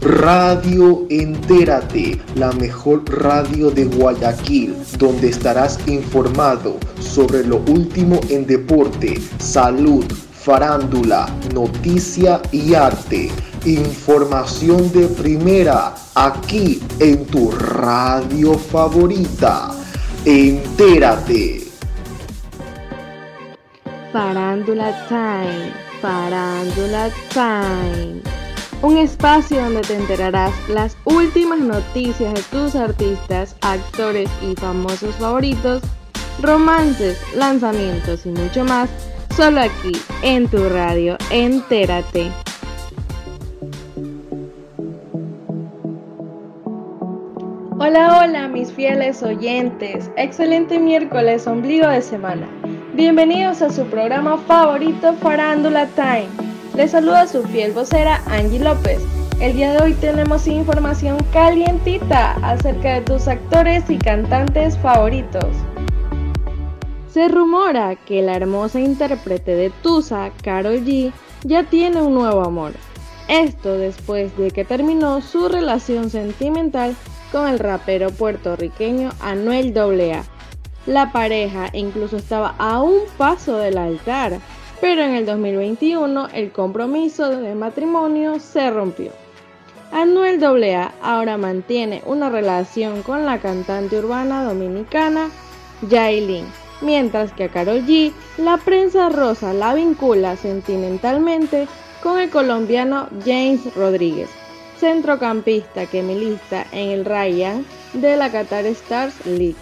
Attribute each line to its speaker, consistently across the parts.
Speaker 1: Radio Entérate, la mejor radio de Guayaquil, donde estarás informado sobre lo último en deporte, salud, farándula, noticia y arte. Información de primera, aquí en tu radio favorita. Entérate.
Speaker 2: Farándula Time, Farándula Time. Un espacio donde te enterarás las últimas noticias de tus artistas, actores y famosos favoritos, romances, lanzamientos y mucho más Solo aquí, en tu radio, entérate. Hola, hola mis fieles oyentes. Excelente miércoles, ombligo de semana. Bienvenidos a su programa favorito Farándula Time. Les saluda su fiel vocera Angie López. El día de hoy tenemos información calientita acerca de tus actores y cantantes favoritos. Se rumora que la hermosa intérprete de Tusa, Carol G, ya tiene un nuevo amor. Esto después de que terminó su relación sentimental con el rapero puertorriqueño Anuel AA. La pareja incluso estaba a un paso del altar, pero en el 2021 el compromiso de matrimonio se rompió. Anuel AA ahora mantiene una relación con la cantante urbana dominicana Yailin mientras que a Carol G la prensa rosa la vincula sentimentalmente con el colombiano James Rodríguez, centrocampista que milita en el Ryan de la Qatar Stars League.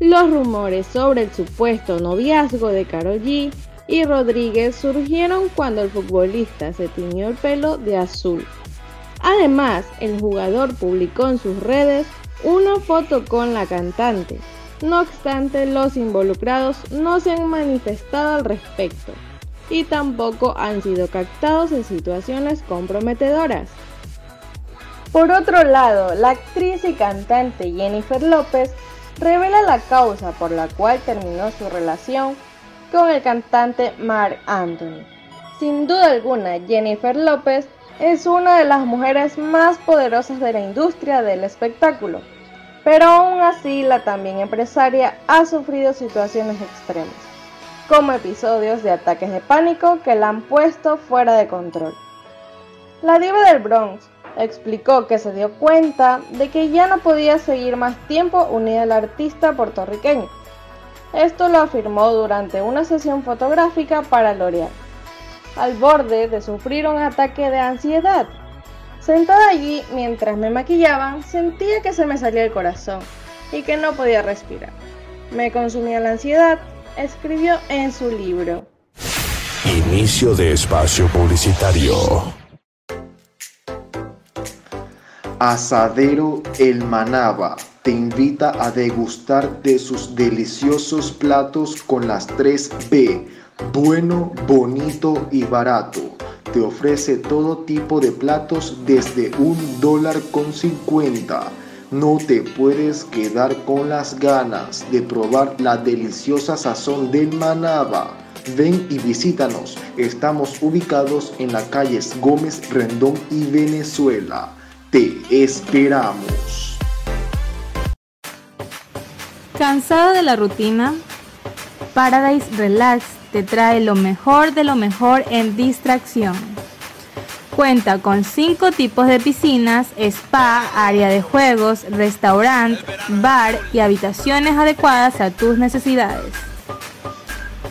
Speaker 2: Los rumores sobre el supuesto noviazgo de Carol G y Rodríguez surgieron cuando el futbolista se tiñó el pelo de azul. Además, el jugador publicó en sus redes una foto con la cantante, no obstante, los involucrados no se han manifestado al respecto y tampoco han sido captados en situaciones comprometedoras. Por otro lado, la actriz y cantante Jennifer López revela la causa por la cual terminó su relación con el cantante Mark Anthony. Sin duda alguna, Jennifer López es una de las mujeres más poderosas de la industria del espectáculo pero aún así la también empresaria ha sufrido situaciones extremas, como episodios de ataques de pánico que la han puesto fuera de control. La diva del Bronx explicó que se dio cuenta de que ya no podía seguir más tiempo unida al artista puertorriqueño. Esto lo afirmó durante una sesión fotográfica para L'Oreal, al borde de sufrir un ataque de ansiedad Sentada allí mientras me maquillaban, sentía que se me salía el corazón y que no podía respirar. Me consumía la ansiedad, escribió en su libro.
Speaker 3: Inicio de espacio publicitario.
Speaker 1: Asadero El Manaba te invita a degustar de sus deliciosos platos con las 3 B, bueno, bonito y barato te ofrece todo tipo de platos desde un dólar con 50. No te puedes quedar con las ganas de probar la deliciosa sazón del Manaba. Ven y visítanos. Estamos ubicados en la calles Gómez Rendón y Venezuela. Te esperamos.
Speaker 4: ¿Cansado de la rutina? Paradise Relax te trae lo mejor de lo mejor en distracción. Cuenta con 5 tipos de piscinas, spa, área de juegos, restaurante, bar y habitaciones adecuadas a tus necesidades.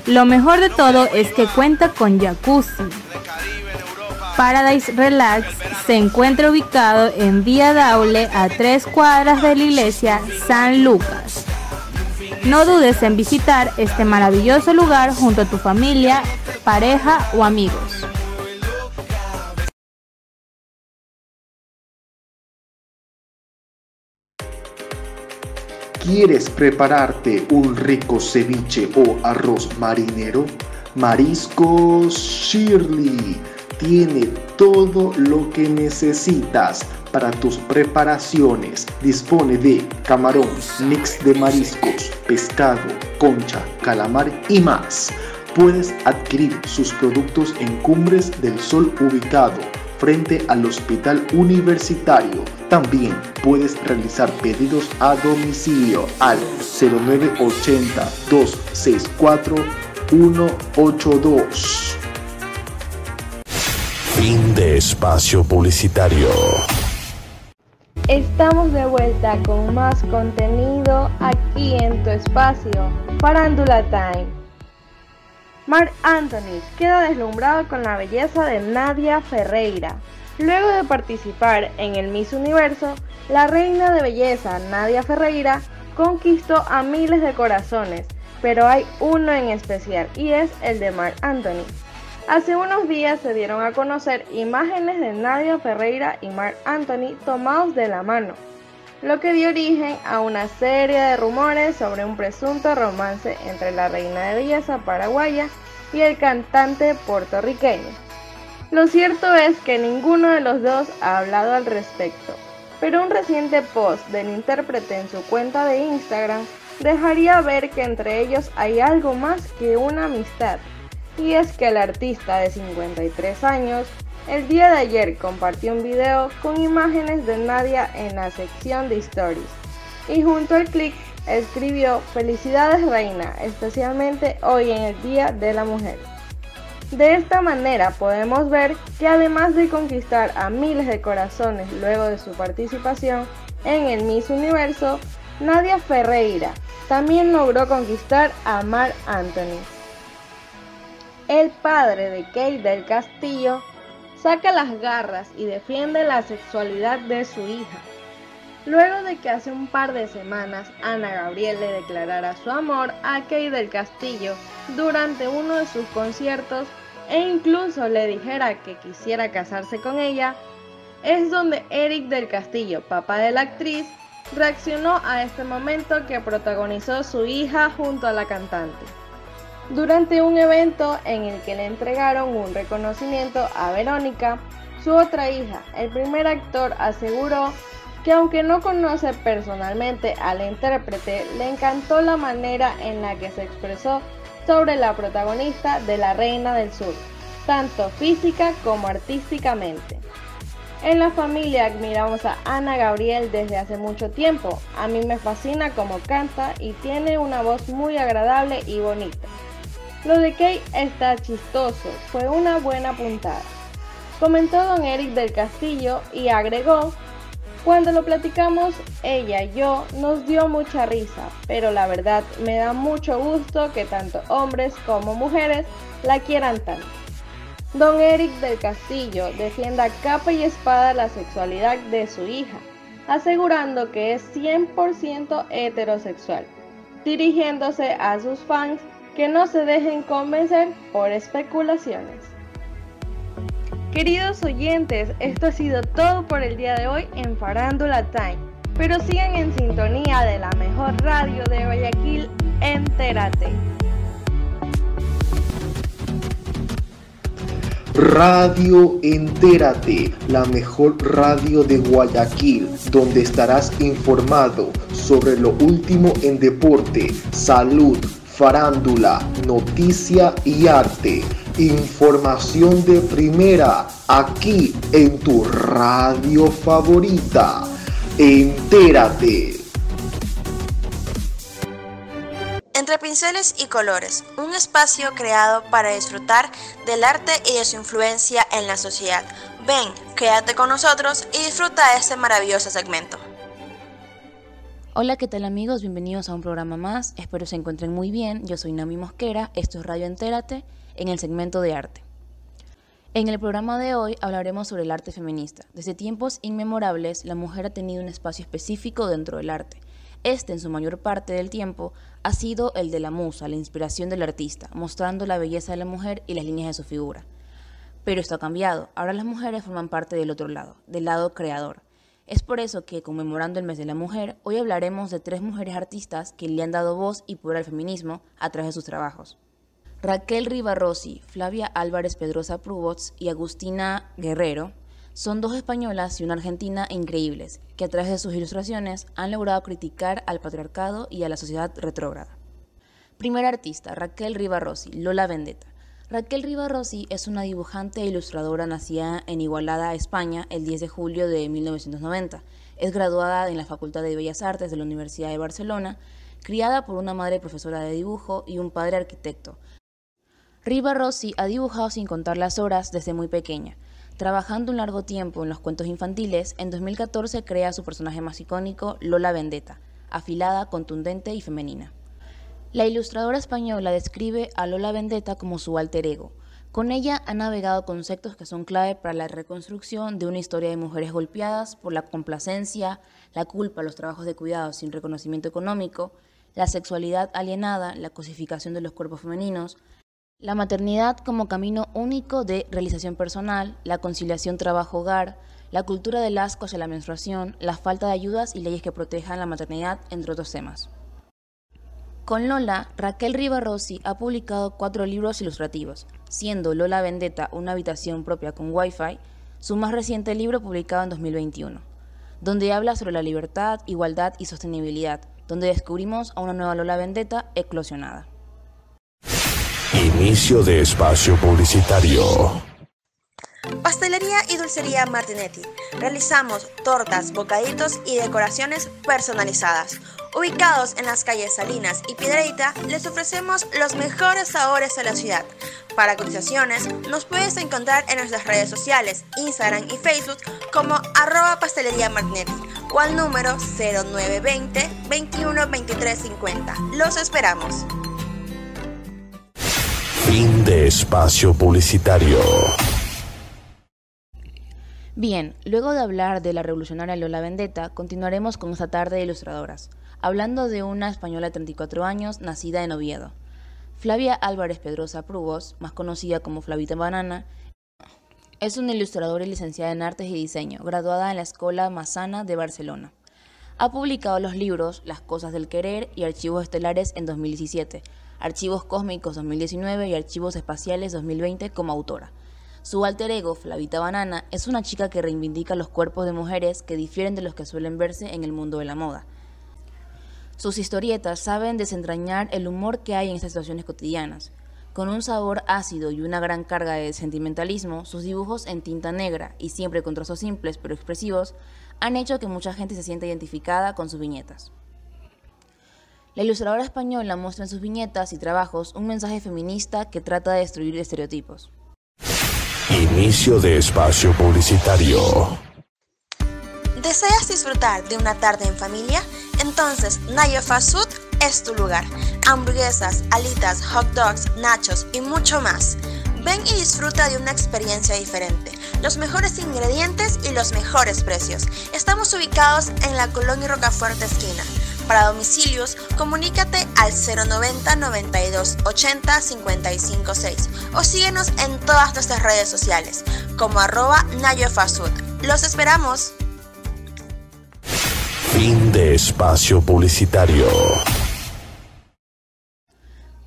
Speaker 4: Lo mejor de todo es que cuenta con jacuzzi. Paradise Relax se encuentra ubicado en Vía Daule a 3 cuadras de la iglesia San Lucas. No dudes en visitar este maravilloso lugar junto a tu familia, pareja o amigos.
Speaker 1: ¿Quieres prepararte un rico ceviche o arroz marinero? Mariscos Shirley tiene todo lo que necesitas para tus preparaciones. Dispone de camarón, mix de mariscos, pescado, concha, calamar y más. Puedes adquirir sus productos en Cumbres del Sol ubicado frente al Hospital Universitario. También puedes realizar pedidos a domicilio al 0980 264 182.
Speaker 3: Fin de espacio publicitario.
Speaker 2: Estamos de vuelta con más contenido aquí en tu espacio, Farándula Time. Mark Anthony queda deslumbrado con la belleza de Nadia Ferreira. Luego de participar en el Miss Universo, la reina de belleza Nadia Ferreira conquistó a miles de corazones, pero hay uno en especial y es el de Mark Anthony. Hace unos días se dieron a conocer imágenes de Nadia Ferreira y Mark Anthony tomados de la mano, lo que dio origen a una serie de rumores sobre un presunto romance entre la reina de belleza paraguaya y el cantante puertorriqueño. Lo cierto es que ninguno de los dos ha hablado al respecto, pero un reciente post del intérprete en su cuenta de Instagram dejaría ver que entre ellos hay algo más que una amistad, y es que el artista de 53 años el día de ayer compartió un video con imágenes de Nadia en la sección de stories y junto al clic escribió Felicidades Reina, especialmente hoy en el Día de la Mujer. De esta manera podemos ver que además de conquistar a miles de corazones luego de su participación en el Miss Universo, Nadia Ferreira también logró conquistar a Mar Anthony. El padre de Kate del Castillo saca las garras y defiende la sexualidad de su hija Luego de que hace un par de semanas Ana Gabriel le declarara su amor a Kay del Castillo durante uno de sus conciertos e incluso le dijera que quisiera casarse con ella, es donde Eric del Castillo, papá de la actriz, reaccionó a este momento que protagonizó su hija junto a la cantante. Durante un evento en el que le entregaron un reconocimiento a Verónica, su otra hija, el primer actor aseguró que aunque no conoce personalmente al intérprete, le encantó la manera en la que se expresó sobre la protagonista de La Reina del Sur, tanto física como artísticamente. En la familia admiramos a Ana Gabriel desde hace mucho tiempo. A mí me fascina cómo canta y tiene una voz muy agradable y bonita. Lo de Kate está chistoso, fue una buena puntada. Comentó don Eric del Castillo y agregó cuando lo platicamos, ella y yo nos dio mucha risa, pero la verdad me da mucho gusto que tanto hombres como mujeres la quieran tanto. Don Eric del Castillo defienda capa y espada la sexualidad de su hija, asegurando que es 100% heterosexual, dirigiéndose a sus fans que no se dejen convencer por especulaciones. Queridos oyentes, esto ha sido todo por el día de hoy en Farándula Time. Pero sigan en sintonía de la mejor radio de Guayaquil, Entérate.
Speaker 1: Radio Entérate, la mejor radio de Guayaquil, donde estarás informado sobre lo último en deporte, salud, farándula, noticia y arte Información de primera aquí en tu radio favorita. Entérate.
Speaker 5: Entre pinceles y colores, un espacio creado para disfrutar del arte y de su influencia en la sociedad. Ven, quédate con nosotros y disfruta de este maravilloso segmento.
Speaker 6: Hola, ¿qué tal amigos? Bienvenidos a un programa más. Espero se encuentren muy bien. Yo soy Nami Mosquera, esto es Radio Entérate en el segmento de arte. En el programa de hoy hablaremos sobre el arte feminista. Desde tiempos inmemorables, la mujer ha tenido un espacio específico dentro del arte. Este, en su mayor parte del tiempo, ha sido el de la musa, la inspiración del artista, mostrando la belleza de la mujer y las líneas de su figura. Pero esto ha cambiado. Ahora las mujeres forman parte del otro lado, del lado creador. Es por eso que, conmemorando el mes de la mujer, hoy hablaremos de tres mujeres artistas que le han dado voz y poder al feminismo a través de sus trabajos. Raquel Rivarossi, Flavia Álvarez Pedrosa Prubots y Agustina Guerrero son dos españolas y una argentina increíbles, que a través de sus ilustraciones han logrado criticar al patriarcado y a la sociedad retrógrada. Primera artista, Raquel Rivarossi, Lola Vendetta. Raquel Rivarossi es una dibujante e ilustradora nacida en Igualada, España, el 10 de julio de 1990. Es graduada en la Facultad de Bellas Artes de la Universidad de Barcelona, criada por una madre profesora de dibujo y un padre arquitecto. Rivarossi ha dibujado sin contar las horas desde muy pequeña. Trabajando un largo tiempo en los cuentos infantiles, en 2014 crea su personaje más icónico, Lola Vendetta, afilada, contundente y femenina. La ilustradora española describe a Lola Vendetta como su alter ego. Con ella ha navegado conceptos que son clave para la reconstrucción de una historia de mujeres golpeadas por la complacencia, la culpa, los trabajos de cuidado sin reconocimiento económico, la sexualidad alienada, la cosificación de los cuerpos femeninos, la maternidad como camino único de realización personal, la conciliación trabajo-hogar, la cultura del asco hacia la menstruación, la falta de ayudas y leyes que protejan la maternidad, entre otros temas. Con Lola, Raquel Rivarossi ha publicado cuatro libros ilustrativos, siendo Lola Vendetta una habitación propia con Wi-Fi, su más reciente libro publicado en 2021, donde habla sobre la libertad, igualdad y sostenibilidad, donde descubrimos a una nueva Lola Vendetta eclosionada.
Speaker 3: Inicio de espacio publicitario.
Speaker 5: Pastelería y Dulcería Martinetti. Realizamos tortas, bocaditos y decoraciones personalizadas. Ubicados en las calles Salinas y Piedreita, les ofrecemos los mejores sabores de la ciudad. Para cotizaciones, nos puedes encontrar en nuestras redes sociales, Instagram y Facebook como arroba pastelería Martinetti o al número 0920 21 23 50. Los esperamos.
Speaker 3: Fin de espacio publicitario.
Speaker 6: Bien, luego de hablar de la revolucionaria Lola Vendetta, continuaremos con esta tarde de ilustradoras, hablando de una española de 34 años, nacida en Oviedo. Flavia Álvarez Pedrosa Prugos, más conocida como Flavita Banana, es una ilustradora y licenciada en Artes y Diseño, graduada en la Escuela Massana de Barcelona. Ha publicado los libros Las Cosas del Querer y Archivos Estelares en 2017, Archivos Cósmicos 2019 y Archivos Espaciales 2020 como autora. Su alter ego, Flavita Banana, es una chica que reivindica los cuerpos de mujeres que difieren de los que suelen verse en el mundo de la moda. Sus historietas saben desentrañar el humor que hay en estas situaciones cotidianas. Con un sabor ácido y una gran carga de sentimentalismo, sus dibujos en tinta negra y siempre con trazos simples pero expresivos han hecho que mucha gente se sienta identificada con sus viñetas. La ilustradora española muestra en sus viñetas y trabajos un mensaje feminista que trata de destruir estereotipos.
Speaker 3: Inicio de espacio publicitario.
Speaker 5: ¿Deseas disfrutar de una tarde en familia? Entonces Nayo Fast Food es tu lugar. Hamburguesas, alitas, hot dogs, nachos y mucho más. Ven y disfruta de una experiencia diferente. Los mejores ingredientes y los mejores precios. Estamos ubicados en la Colonia Rocafuerte esquina. Para domicilios, comunícate al 090 92 80 55 6 o síguenos en todas nuestras redes sociales como arroba Nayo. ¡Los esperamos!
Speaker 3: Fin de espacio publicitario.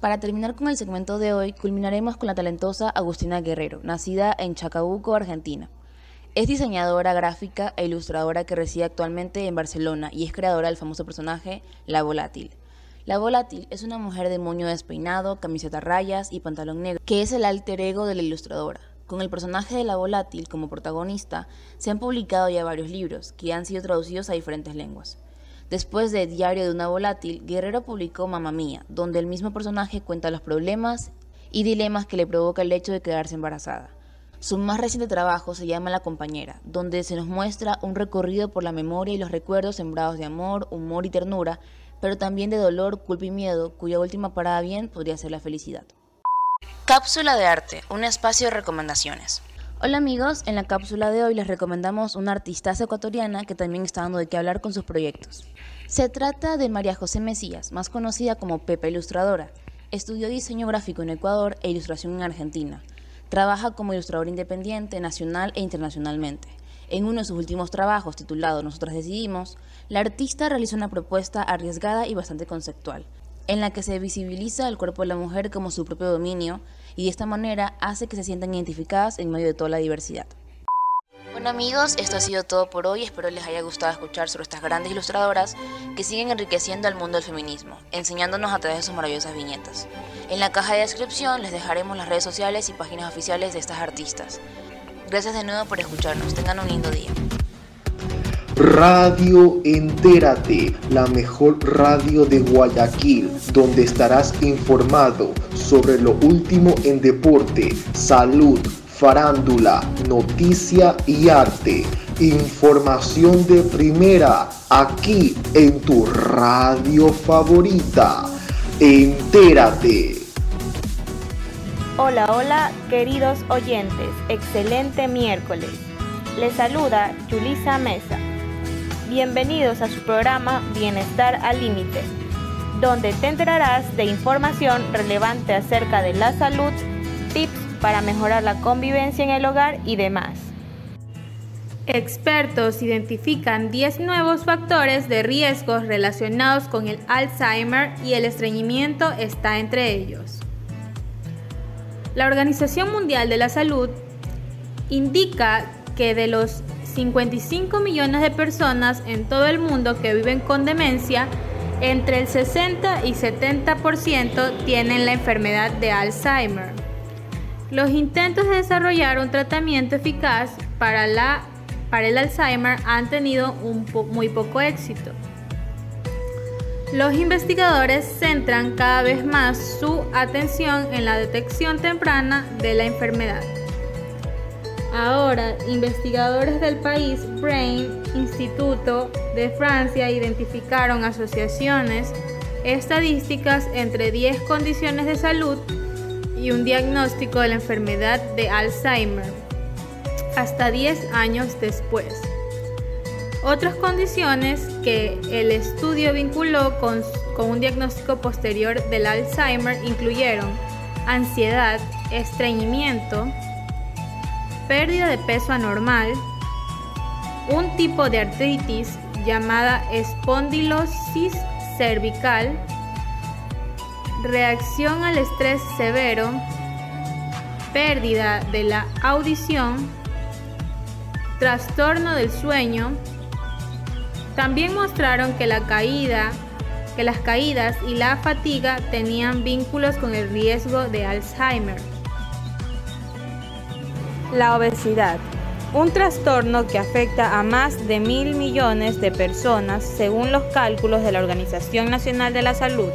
Speaker 6: Para terminar con el segmento de hoy, culminaremos con la talentosa Agustina Guerrero, nacida en Chacabuco, Argentina. Es diseñadora gráfica e ilustradora que reside actualmente en Barcelona y es creadora del famoso personaje La Volátil. La Volátil es una mujer de moño despeinado, camiseta rayas y pantalón negro, que es el alter ego de la ilustradora. Con el personaje de La Volátil como protagonista, se han publicado ya varios libros, que han sido traducidos a diferentes lenguas. Después de Diario de una Volátil, Guerrero publicó Mamma Mía, donde el mismo personaje cuenta los problemas y dilemas que le provoca el hecho de quedarse embarazada. Su más reciente trabajo se llama La compañera, donde se nos muestra un recorrido por la memoria y los recuerdos sembrados de amor, humor y ternura, pero también de dolor, culpa y miedo, cuya última parada bien podría ser la felicidad. Cápsula de arte, un espacio de recomendaciones. Hola amigos, en la cápsula de hoy les recomendamos una artista ecuatoriana que también está dando de qué hablar con sus proyectos. Se trata de María José Mesías, más conocida como Pepa Ilustradora. Estudió diseño gráfico en Ecuador e ilustración en Argentina. Trabaja como ilustrador independiente nacional e internacionalmente. En uno de sus últimos trabajos, titulado Nosotras Decidimos, la artista realiza una propuesta arriesgada y bastante conceptual, en la que se visibiliza el cuerpo de la mujer como su propio dominio y de esta manera hace que se sientan identificadas en medio de toda la diversidad. Bueno amigos, esto ha sido todo por hoy. Espero les haya gustado escuchar sobre estas grandes ilustradoras que siguen enriqueciendo el mundo del feminismo, enseñándonos a través de sus maravillosas viñetas. En la caja de descripción les dejaremos las redes sociales y páginas oficiales de estas artistas. Gracias de nuevo por escucharnos. Tengan un lindo día.
Speaker 1: Radio Entérate, la mejor radio de Guayaquil, donde estarás informado sobre lo último en deporte, salud, farándula, noticia y arte. Información de primera, aquí en tu radio favorita. Entérate.
Speaker 2: Hola, hola, queridos oyentes. Excelente miércoles. Les saluda Julisa Mesa. Bienvenidos a su programa Bienestar al Límite, donde te enterarás de información relevante acerca de la salud, tips para mejorar la convivencia en el hogar y demás.
Speaker 4: Expertos identifican 10 nuevos factores de riesgos relacionados con el Alzheimer y el estreñimiento está entre ellos. La Organización Mundial de la Salud indica que de los 55 millones de personas en todo el mundo que viven con demencia, entre el 60 y 70% tienen la enfermedad de Alzheimer. Los intentos de desarrollar un tratamiento eficaz para, la, para el Alzheimer han tenido un muy poco éxito. Los investigadores centran cada vez más su atención en la detección temprana de la enfermedad. Ahora, investigadores del país Brain Instituto de Francia identificaron asociaciones estadísticas entre 10 condiciones de salud y un diagnóstico de la enfermedad de Alzheimer hasta 10 años después. Otras condiciones que el estudio vinculó con, con un diagnóstico posterior del Alzheimer incluyeron ansiedad, estreñimiento, pérdida de peso anormal, un tipo de artritis llamada espondilosis cervical, reacción al estrés severo, pérdida de la audición, trastorno del sueño. También mostraron que que las caídas y la fatiga tenían vínculos con el riesgo de Alzheimer. La obesidad, un trastorno que afecta a más de mil millones de personas según los cálculos de la Organización Nacional de la Salud.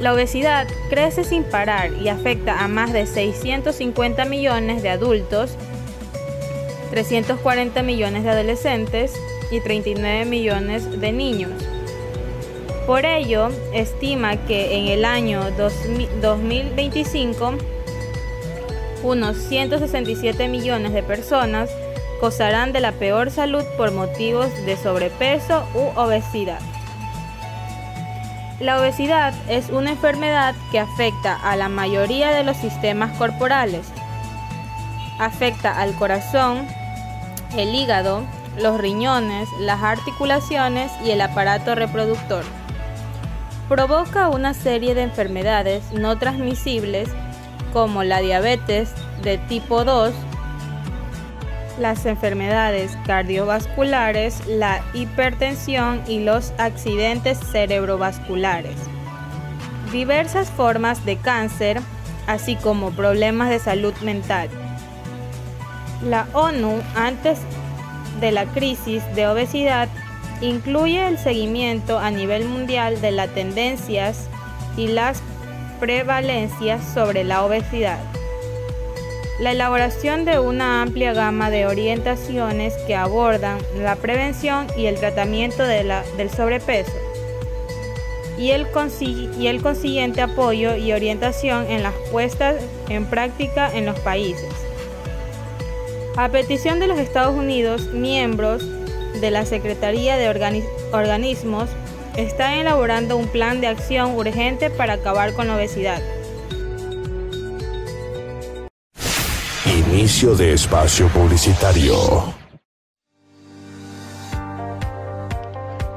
Speaker 4: La obesidad crece sin parar y afecta a más de 650 millones de adultos, 340 millones de adolescentes y 39 millones de niños. Por ello, estima que en el año 2025 unos 167 millones de personas gozarán de la peor salud por motivos de sobrepeso u obesidad. La obesidad es una enfermedad que afecta a la mayoría de los sistemas corporales. Afecta al corazón, el hígado, los riñones, las articulaciones y el aparato reproductor. Provoca una serie de enfermedades no transmisibles como la diabetes de tipo 2, las enfermedades cardiovasculares, la hipertensión y los accidentes cerebrovasculares. Diversas formas de cáncer, así como problemas de salud mental. La ONU, antes de la crisis de obesidad, incluye el seguimiento a nivel mundial de las tendencias y las prevalencias sobre la obesidad. La elaboración de una amplia gama de orientaciones que abordan la prevención y el tratamiento del sobrepeso y el, y el consiguiente apoyo y orientación en las puestas en práctica en los países. A petición de los Estados Unidos, miembros de la Secretaría de Organismos están elaborando un plan de acción urgente para acabar con la obesidad.
Speaker 3: Inicio de espacio publicitario.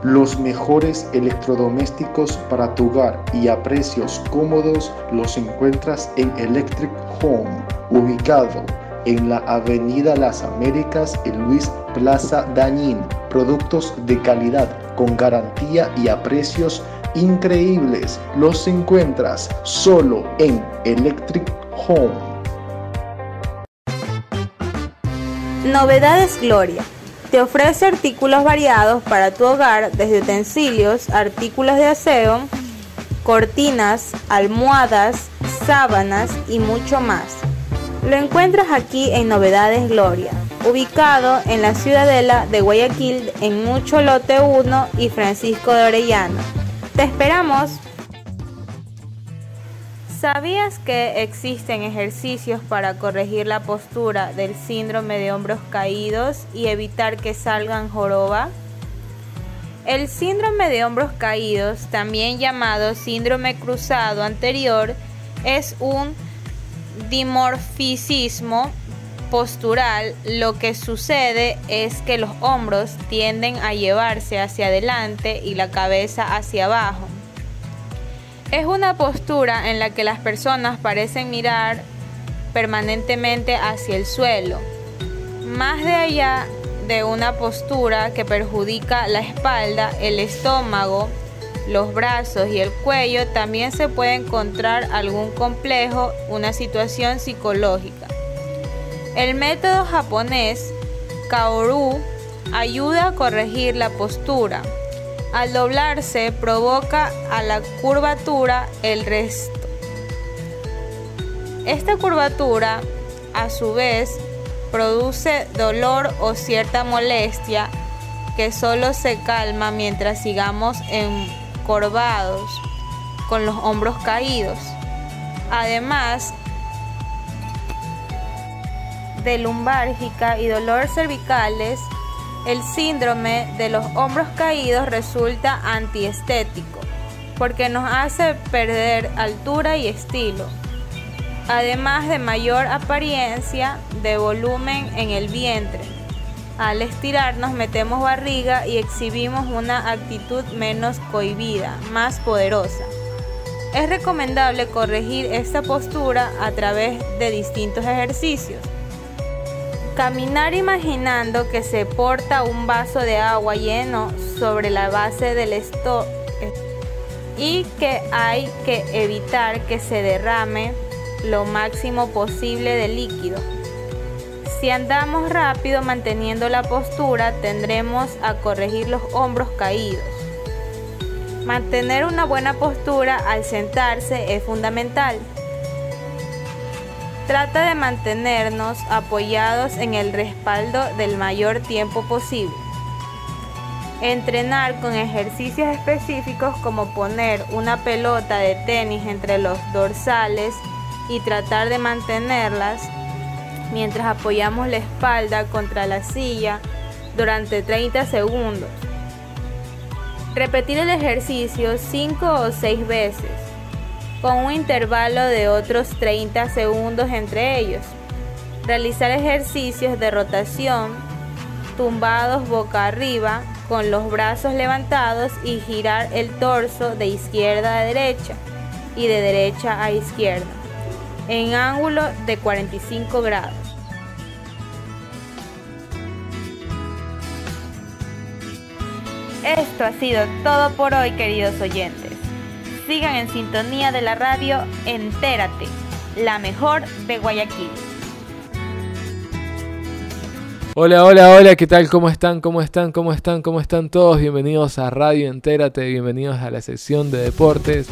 Speaker 1: Los mejores electrodomésticos para tu hogar y a precios cómodos los encuentras en Electric Home, ubicado en la Avenida Las Américas en Luis Plaza Dañín. Productos de calidad con garantía y a precios increíbles. Los encuentras solo en Electric Home.
Speaker 4: Novedades Gloria. Te ofrece artículos variados para tu hogar, desde utensilios, artículos de aseo, cortinas, almohadas, sábanas y mucho más. Lo encuentras aquí en Novedades Gloria, ubicado en la ciudadela de Guayaquil en Mucho Lote 1 y Francisco de Orellana. ¡Te esperamos! ¿Sabías que existen ejercicios para corregir la postura del síndrome de hombros caídos y evitar que salgan joroba? El síndrome de hombros caídos, también llamado síndrome cruzado anterior, es un dimorficismo postural. Lo que sucede es que los hombros tienden a llevarse hacia adelante y la cabeza hacia abajo. Es una postura en la que las personas parecen mirar permanentemente hacia el suelo. Más de allá de una postura que perjudica la espalda, el estómago, los brazos y el cuello, también se puede encontrar algún complejo, una situación psicológica. El método japonés Kaoru ayuda a corregir la postura al doblarse provoca a la curvatura el resto. Esta curvatura a su vez produce dolor o cierta molestia que solo se calma mientras sigamos encorvados con los hombros caídos. Además de lumbárgica y dolor cervicales, el síndrome de los hombros caídos resulta antiestético porque nos hace perder altura y estilo, además de mayor apariencia de volumen en el vientre. Al estirarnos metemos barriga y exhibimos una actitud menos cohibida, más poderosa. Es recomendable corregir esta postura a través de distintos ejercicios Caminar imaginando que se porta un vaso de agua lleno sobre la base del esto y que hay que evitar que se derrame lo máximo posible de líquido. Si andamos rápido manteniendo la postura, tendremos a corregir los hombros caídos. Mantener una buena postura al sentarse es fundamental. Trata de mantenernos apoyados en el respaldo del mayor tiempo posible. Entrenar con ejercicios específicos como poner una pelota de tenis entre los dorsales y tratar de mantenerlas mientras apoyamos la espalda contra la silla durante 30 segundos. Repetir el ejercicio 5 o 6 veces con un intervalo de otros 30 segundos entre ellos. Realizar ejercicios de rotación tumbados boca arriba con los brazos levantados y girar el torso de izquierda a derecha y de derecha a izquierda en ángulo de 45 grados. Esto ha sido todo por hoy queridos oyentes sigan en sintonía de la radio Entérate, la mejor de Guayaquil.
Speaker 7: Hola, hola, hola, ¿qué tal? ¿Cómo están? ¿Cómo están? ¿Cómo están? ¿Cómo están todos? Bienvenidos a Radio Entérate, bienvenidos a la sección de deportes.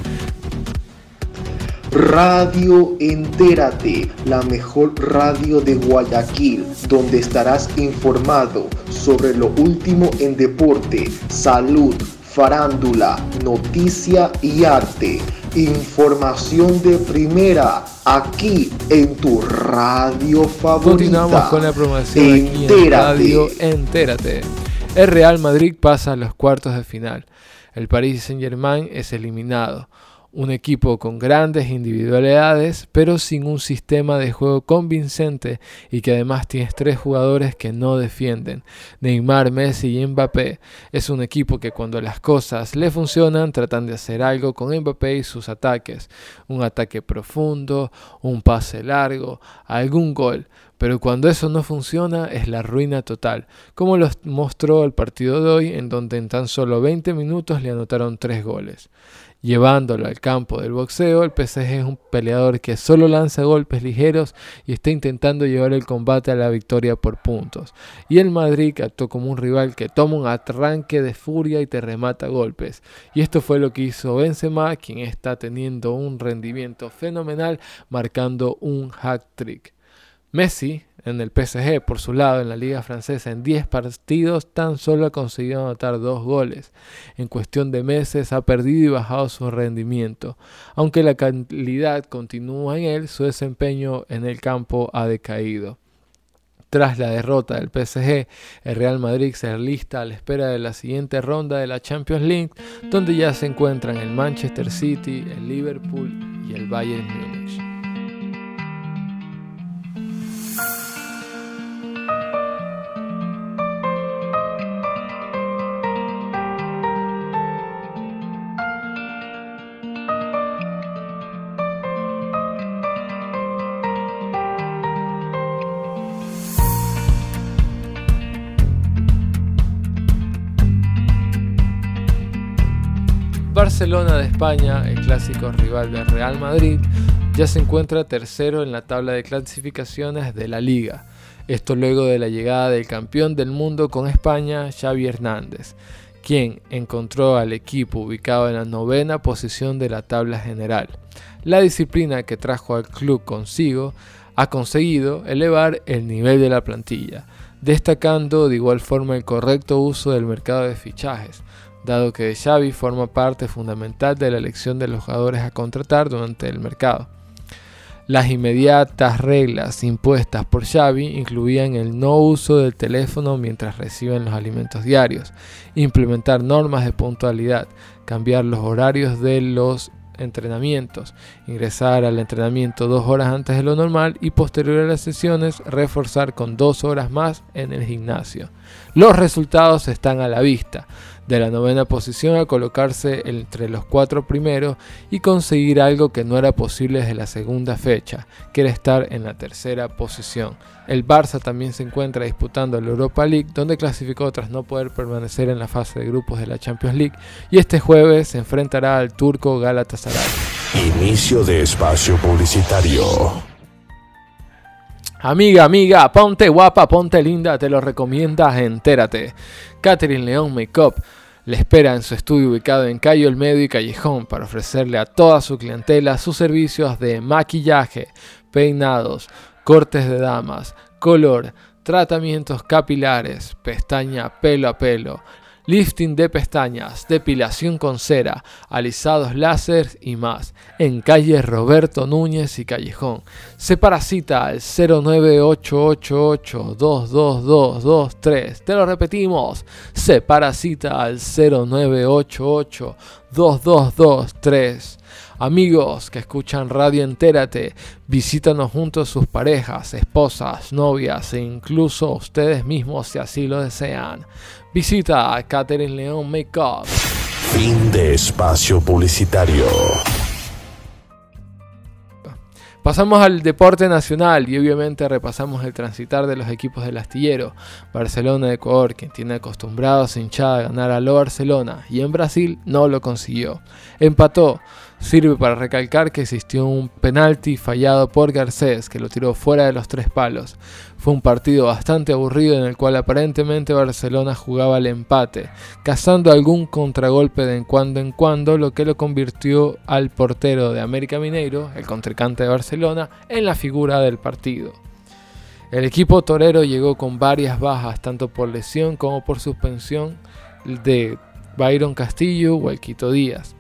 Speaker 1: Radio Entérate, la mejor radio de Guayaquil, donde estarás informado sobre lo último en deporte, salud, farándula, noticia y arte. Información de primera aquí en tu radio favorita.
Speaker 7: Continuamos con la promoción aquí en Radio Entérate. El Real Madrid pasa a los cuartos de final. El Paris Saint-Germain es eliminado un equipo con grandes individualidades, pero sin un sistema de juego convincente y que además tienes tres jugadores que no defienden. Neymar, Messi y Mbappé. Es un equipo que cuando las cosas le funcionan tratan de hacer algo con Mbappé y sus ataques. Un ataque profundo, un pase largo, algún gol. Pero cuando eso no funciona es la ruina total, como lo mostró el partido de hoy en donde en tan solo 20 minutos le anotaron 3 goles. Llevándolo al campo del boxeo, el PSG es un peleador que solo lanza golpes ligeros y está intentando llevar el combate a la victoria por puntos. Y el Madrid actuó como un rival que toma un arranque de furia y te remata golpes. Y esto fue lo que hizo Benzema, quien está teniendo un rendimiento fenomenal, marcando un hat trick. Messi, en el PSG, por su lado, en la liga francesa, en 10 partidos tan solo ha conseguido anotar dos goles. En cuestión de meses ha perdido y bajado su rendimiento. Aunque la calidad continúa en él, su desempeño en el campo ha decaído. Tras la derrota del PSG, el Real Madrid se alista a la espera de la siguiente ronda de la Champions League, donde ya se encuentran el Manchester City, el Liverpool y el Bayern Múnich. Barcelona de España, el clásico rival del Real Madrid, ya se encuentra tercero en la tabla de clasificaciones de la liga. Esto luego de la llegada del campeón del mundo con España, Xavi Hernández, quien encontró al equipo ubicado en la novena posición de la tabla general. La disciplina que trajo al club consigo ha conseguido elevar el nivel de la plantilla, destacando de igual forma el correcto uso del mercado de fichajes, dado que Xavi forma parte fundamental de la elección de los jugadores a contratar durante el mercado. Las inmediatas reglas impuestas por Xavi incluían el no uso del teléfono mientras reciben los alimentos diarios, implementar normas de puntualidad, cambiar los horarios de los entrenamientos, ingresar al entrenamiento dos horas antes de lo normal y posterior a las sesiones reforzar con dos horas más en el gimnasio. Los resultados están a la vista de la novena posición a colocarse entre los cuatro primeros y conseguir algo que no era posible desde la segunda fecha, que era estar en la tercera posición. El Barça también se encuentra disputando la Europa League, donde clasificó tras no poder permanecer en la fase de grupos de la Champions League, y este jueves se enfrentará al turco Galatasaray.
Speaker 3: Inicio de espacio publicitario.
Speaker 7: Amiga, amiga, ponte guapa, ponte linda, te lo recomienda Entérate. Catherine León Makeup le espera en su estudio ubicado en Cayo El Medio y Callejón para ofrecerle a toda su clientela sus servicios de maquillaje, peinados, cortes de damas, color, tratamientos capilares, pestaña pelo a pelo, lifting de pestañas, depilación con cera, alisados láser y más, en calle Roberto Núñez y Callejón. Se parasita al 09888222223. Te lo repetimos, se parasita al 098882223. Amigos que escuchan Radio Entérate, visítanos junto a sus parejas, esposas, novias e incluso ustedes mismos si así lo desean. Visita a Catherine León Makeup.
Speaker 3: Fin de espacio publicitario.
Speaker 7: Pasamos al deporte nacional y obviamente repasamos el transitar de los equipos del astillero. Barcelona de Ecuador, quien tiene acostumbrado a su hinchada a ganar a lo Barcelona y en Brasil no lo consiguió. Empató Sirve para recalcar que existió un penalti fallado por Garcés que lo tiró fuera de los tres palos. Fue un partido bastante aburrido en el cual aparentemente Barcelona jugaba al empate, cazando algún contragolpe de en cuando en cuando, lo que lo convirtió al portero de América Mineiro, el contrincante de Barcelona, en la figura del partido. El equipo torero llegó con varias bajas, tanto por lesión como por suspensión de Byron Castillo o el Quito Díaz.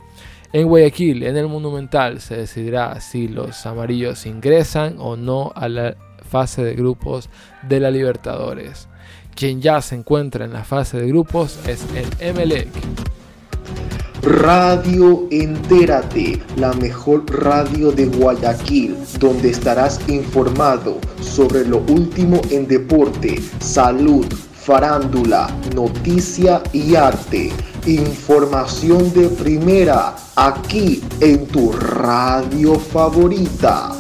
Speaker 7: En Guayaquil, en el Monumental, se decidirá si los amarillos ingresan o no a la fase de grupos de la Libertadores. Quien ya se encuentra en la fase de grupos es el Emelec.
Speaker 1: Radio Entérate, la mejor radio de Guayaquil, donde estarás informado sobre lo último en deporte, salud, farándula, noticia y arte. Información de primera aquí en tu radio favorita.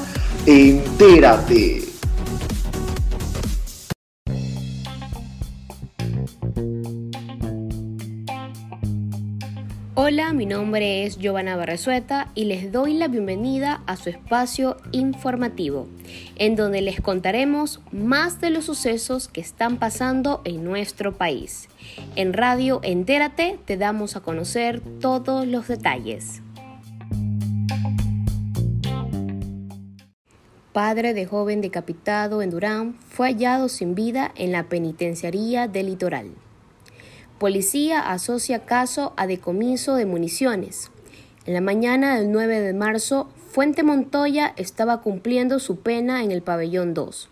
Speaker 1: Entérate.
Speaker 8: Hola, mi nombre es Giovanna Barresueta y les doy la bienvenida a su espacio informativo, en donde les contaremos más de los sucesos que están pasando en nuestro país. En Radio Entérate te damos a conocer todos los detalles. Padre de joven decapitado en Durán fue hallado sin vida en la penitenciaría del litoral. Policía asocia caso a decomiso de municiones. En la mañana del 9 de marzo, Fuente Montoya estaba cumpliendo su pena en el pabellón 2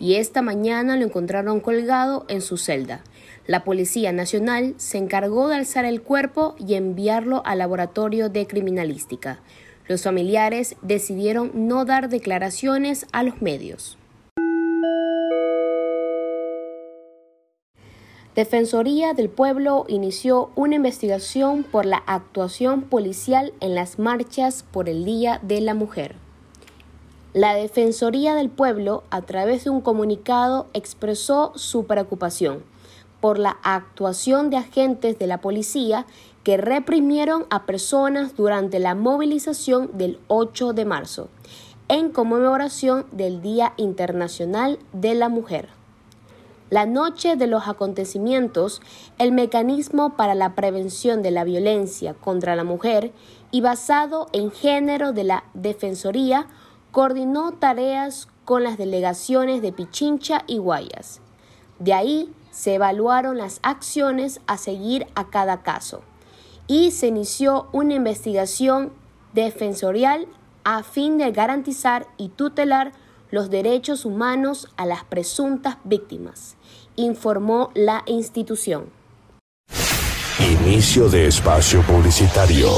Speaker 8: y esta mañana lo encontraron colgado en su celda. La Policía Nacional se encargó de alzar el cuerpo y enviarlo al laboratorio de criminalística. Los familiares decidieron no dar declaraciones a los medios. Defensoría del Pueblo inició una investigación por la actuación policial en las marchas por el Día de la Mujer. La Defensoría del Pueblo, a través de un comunicado, expresó su preocupación por la actuación de agentes de la policía que reprimieron a personas durante la movilización del 8 de marzo, en conmemoración del Día Internacional de la Mujer. La noche de los acontecimientos, el mecanismo para la prevención de la violencia contra la mujer y basado en género de la Defensoría, coordinó tareas con las delegaciones de Pichincha y Guayas. De ahí se evaluaron las acciones a seguir a cada caso y se inició una investigación defensorial a fin de garantizar y tutelar los derechos humanos a las presuntas víctimas informó la institución.
Speaker 3: Inicio de espacio publicitario.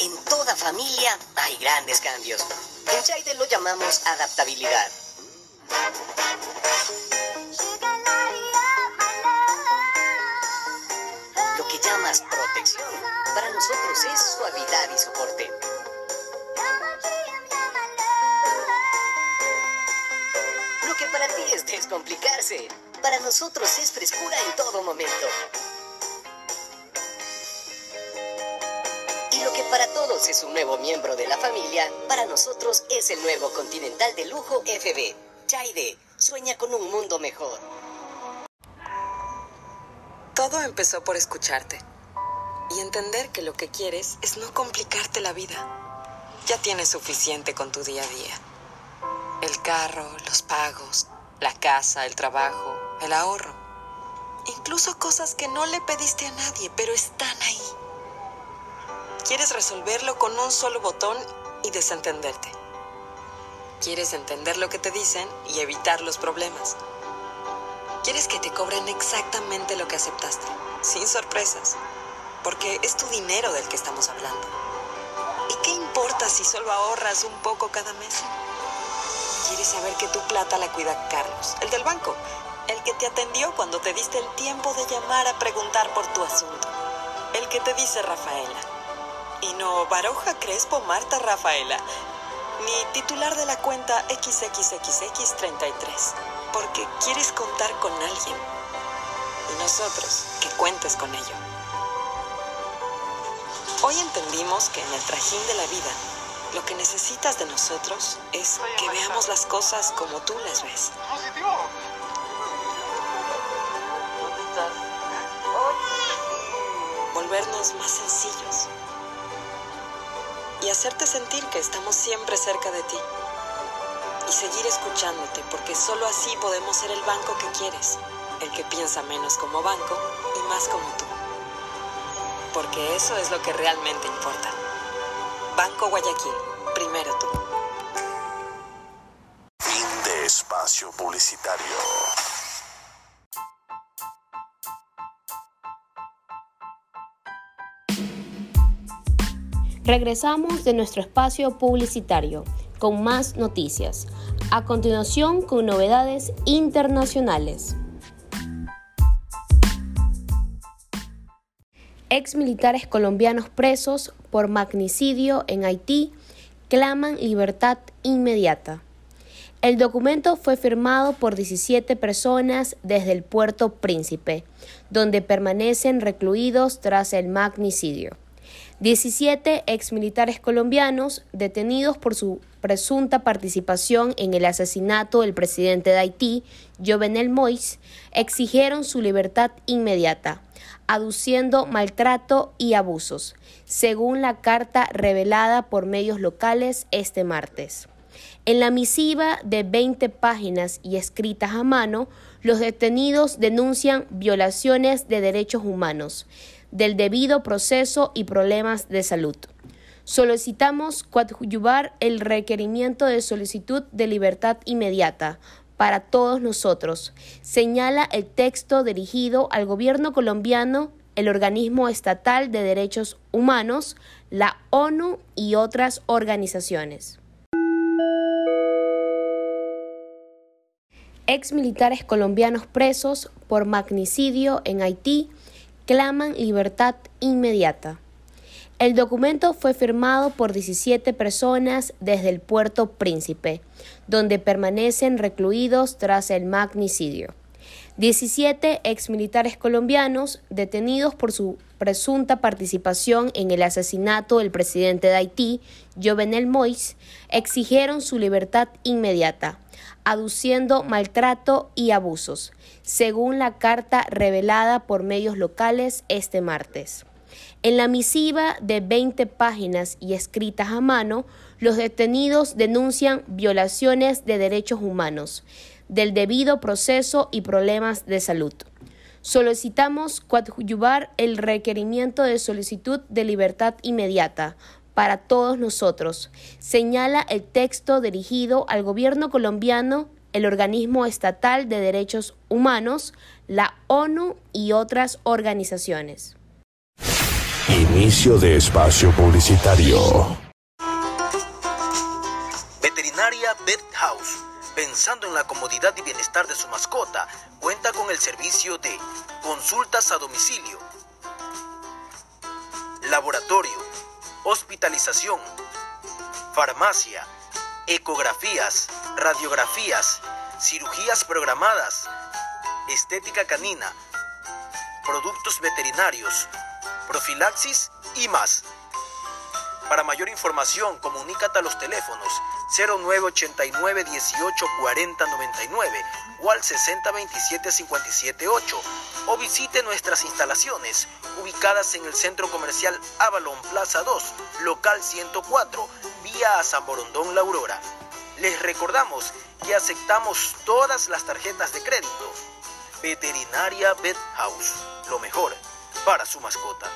Speaker 9: En toda familia hay grandes cambios. En Chaide lo llamamos adaptabilidad. Protección para nosotros es suavidad y soporte. Lo que para ti es descomplicarse, para nosotros es frescura en todo momento. Y lo que para todos es un nuevo miembro de la familia, para nosotros es el nuevo Continental de Lujo FB. Chaide, sueña con un mundo mejor.
Speaker 10: Todo empezó por escucharte y entender que lo que quieres es no complicarte la vida. Ya tienes suficiente con tu día a día. El carro, los pagos, la casa, el trabajo, el ahorro. Incluso cosas que no le pediste a nadie, pero están ahí. Quieres resolverlo con un solo botón y desentenderte. Quieres entender lo que te dicen y evitar los problemas. Quieres que te cobren exactamente lo que aceptaste, sin sorpresas porque es tu dinero del que estamos hablando. ¿Y qué importa si solo ahorras un poco cada mes? Quieres saber que tu plata la cuida Carlos, el del banco, el que te atendió cuando te diste el tiempo de llamar a preguntar por tu asunto, el que te dice Rafaela. Y no Baroja Crespo Marta Rafaela, ni titular de la cuenta XXXX33, porque quieres contar con alguien. Y nosotros, que cuentes con ello. Hoy entendimos que en el trajín de la vida, lo que necesitas de nosotros es que veamos las cosas como tú las ves. Volvernos más sencillos. Y hacerte sentir que estamos siempre cerca de ti. Y seguir escuchándote, porque solo así podemos ser el banco que quieres, el que piensa menos como banco y más como tú porque eso es lo que realmente importa. Banco Guayaquil, primero tú.
Speaker 3: Fin de espacio publicitario.
Speaker 8: Regresamos de nuestro espacio publicitario con más noticias. A continuación con novedades internacionales. Ex militares colombianos presos por magnicidio en Haití claman libertad inmediata. El documento fue firmado por 17 personas desde el puerto Príncipe, donde permanecen recluidos tras el magnicidio. 17 exmilitares colombianos detenidos por su presunta participación en el asesinato del presidente de Haití, Jovenel Moïse, exigieron su libertad inmediata, aduciendo maltrato y abusos, según la carta revelada por medios locales este martes. En la misiva de 20 páginas y escritas a mano, los detenidos denuncian violaciones de derechos humanos, del debido proceso y problemas de salud. Solicitamos coadyuvar el requerimiento de solicitud de libertad inmediata para todos nosotros, señala el texto dirigido al gobierno colombiano, el organismo estatal de derechos humanos, la ONU y otras organizaciones. Ex militares colombianos presos por magnicidio en Haití claman libertad inmediata. El documento fue firmado por 17 personas desde el puerto Príncipe, donde permanecen recluidos tras el magnicidio. 17 exmilitares colombianos detenidos por su presunta participación en el asesinato del presidente de Haití, Jovenel Moïse, exigieron su libertad inmediata, aduciendo maltrato y abusos, según la carta revelada por medios locales este martes. En la misiva de 20 páginas y escritas a mano, los detenidos denuncian violaciones de derechos humanos, del debido proceso y problemas de salud. Solicitamos coadyuvar el requerimiento de solicitud de libertad inmediata para todos nosotros, señala el texto dirigido al gobierno colombiano, el organismo estatal de derechos humanos, la ONU y otras organizaciones.
Speaker 3: Inicio de espacio publicitario.
Speaker 11: Veterinaria Vet House pensando en la comodidad y bienestar de su mascota, cuenta con el servicio de consultas a domicilio, laboratorio, hospitalización, farmacia, ecografías, radiografías, cirugías programadas, estética canina, productos veterinarios, profilaxis y más. Para mayor información, comunícate a los teléfonos 0989 18 40 99 o al 60 27 57 8 o visite nuestras instalaciones ubicadas en el Centro Comercial Avalon Plaza 2, local 104, vía a San Borondón La Aurora. Les recordamos que aceptamos todas las tarjetas de crédito. Veterinaria Vet House, lo mejor para su mascota.